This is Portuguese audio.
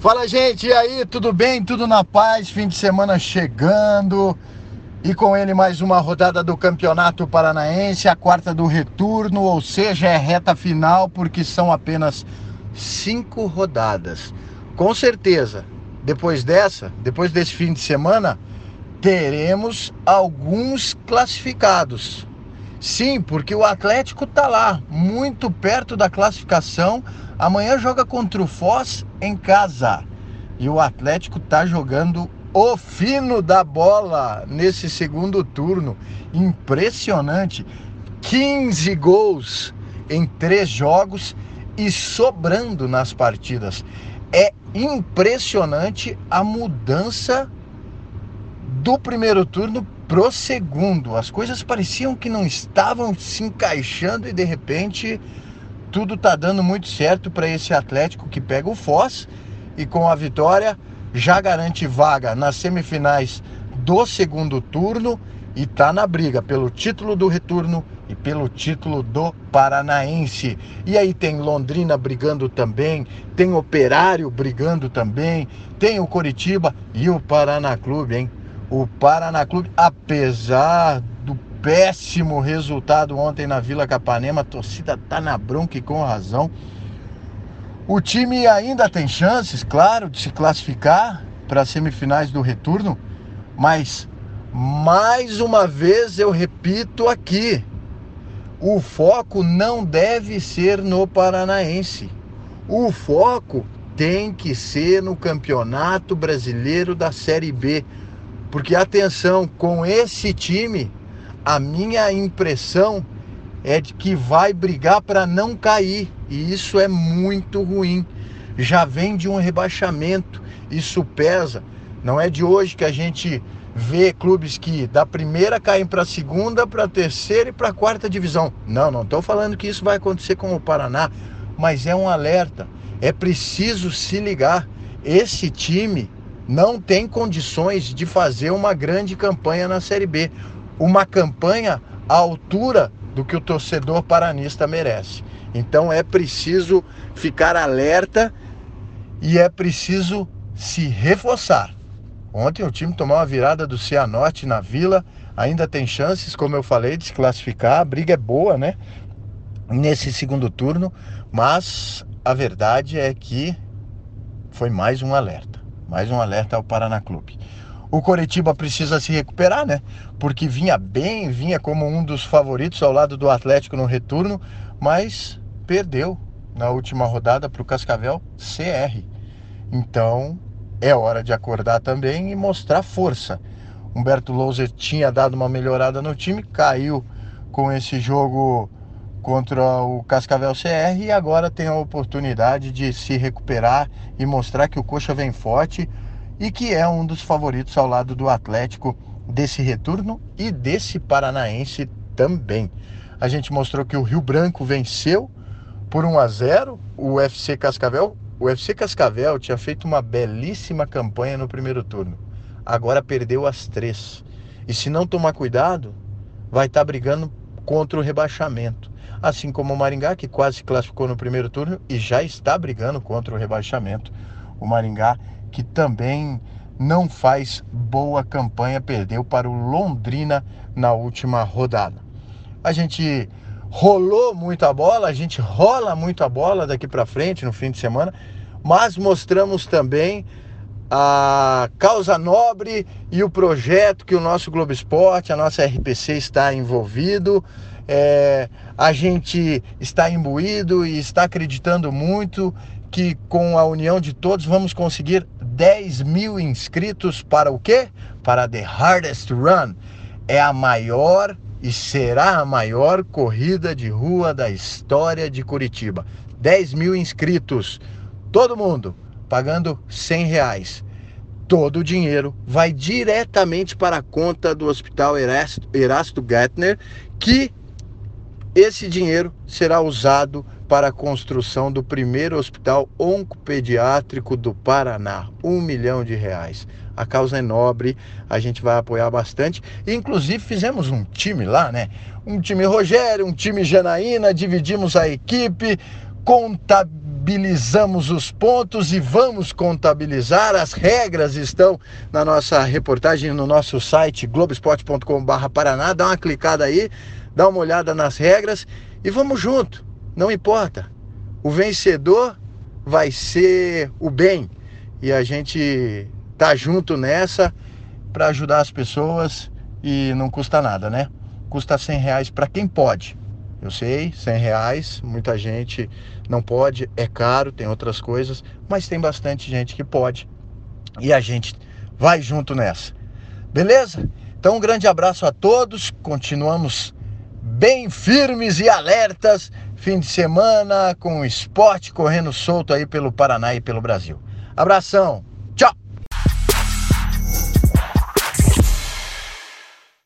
Fala, gente, e aí, tudo bem? Tudo na paz? Fim de semana chegando. E com ele mais uma rodada do Campeonato Paranaense, a quarta do retorno, ou seja, é reta final, porque são apenas cinco rodadas. Com certeza, depois dessa, depois desse fim de semana, teremos alguns classificados. Sim, porque o Atlético está lá, muito perto da classificação. Amanhã joga contra o Foz em casa. E o Atlético está jogando o fino da bola nesse segundo turno. Impressionante. 15 gols em três jogos e sobrando nas partidas. É impressionante a mudança do primeiro turno pro segundo. As coisas pareciam que não estavam se encaixando e de repente tudo tá dando muito certo para esse Atlético que pega o Foz e com a vitória já garante vaga nas semifinais do segundo turno e tá na briga pelo título do retorno e pelo título do Paranaense. E aí tem Londrina brigando também, tem Operário brigando também, tem o Coritiba e o Paraná Clube, hein? O Paraná Clube, apesar do péssimo resultado ontem na Vila Capanema, a torcida tá na bronca e com razão. O time ainda tem chances, claro, de se classificar para as semifinais do retorno, mas mais uma vez eu repito aqui, o foco não deve ser no Paranaense. O foco tem que ser no Campeonato Brasileiro da Série B. Porque atenção, com esse time, a minha impressão é de que vai brigar para não cair, e isso é muito ruim. Já vem de um rebaixamento, isso pesa. Não é de hoje que a gente vê clubes que da primeira caem para a segunda, para a terceira e para a quarta divisão. Não, não estou falando que isso vai acontecer com o Paraná, mas é um alerta. É preciso se ligar. Esse time não tem condições de fazer uma grande campanha na Série B. Uma campanha à altura do que o torcedor paranista merece. Então é preciso ficar alerta e é preciso se reforçar. Ontem o time tomou uma virada do Cianorte na Vila, ainda tem chances, como eu falei, de se classificar. A briga é boa, né? Nesse segundo turno, mas a verdade é que foi mais um alerta. Mais um alerta ao Paraná Clube. O Coritiba precisa se recuperar, né? Porque vinha bem, vinha como um dos favoritos ao lado do Atlético no retorno, mas perdeu na última rodada para o Cascavel CR. Então é hora de acordar também e mostrar força. Humberto Louser tinha dado uma melhorada no time, caiu com esse jogo contra o Cascavel CR e agora tem a oportunidade de se recuperar e mostrar que o Coxa vem forte e que é um dos favoritos ao lado do Atlético desse retorno e desse paranaense também. A gente mostrou que o Rio Branco venceu por 1 a 0 o UFC Cascavel. O UFC Cascavel tinha feito uma belíssima campanha no primeiro turno. Agora perdeu as três. E se não tomar cuidado, vai estar tá brigando contra o rebaixamento assim como o Maringá, que quase classificou no primeiro turno e já está brigando contra o rebaixamento. O Maringá, que também não faz boa campanha, perdeu para o Londrina na última rodada. A gente rolou muito a bola, a gente rola muito a bola daqui para frente no fim de semana, mas mostramos também a causa nobre e o projeto que o nosso Globo Esporte, a nossa RPC está envolvido. É, a gente está imbuído e está acreditando muito que com a união de todos vamos conseguir 10 mil inscritos para o quê? Para The Hardest Run. É a maior e será a maior corrida de rua da história de Curitiba. 10 mil inscritos, todo mundo pagando 100 reais. Todo o dinheiro vai diretamente para a conta do Hospital Erasto, Gettner, que esse dinheiro será usado para a construção do primeiro hospital oncopediátrico do Paraná, um milhão de reais. A causa é nobre, a gente vai apoiar bastante. Inclusive fizemos um time lá, né? Um time Rogério, um time Janaína, dividimos a equipe, contabilizamos os pontos e vamos contabilizar. As regras estão na nossa reportagem no nosso site globesport.com/paraná. Dá uma clicada aí, dá uma olhada nas regras e vamos junto. Não importa. O vencedor vai ser o bem e a gente tá junto nessa para ajudar as pessoas e não custa nada, né? Custa 100 reais para quem pode. Eu sei, 100 reais, muita gente não pode, é caro, tem outras coisas, mas tem bastante gente que pode. E a gente vai junto nessa. Beleza? Então, um grande abraço a todos. Continuamos bem firmes e alertas. Fim de semana com o esporte correndo solto aí pelo Paraná e pelo Brasil. Abração. Tchau.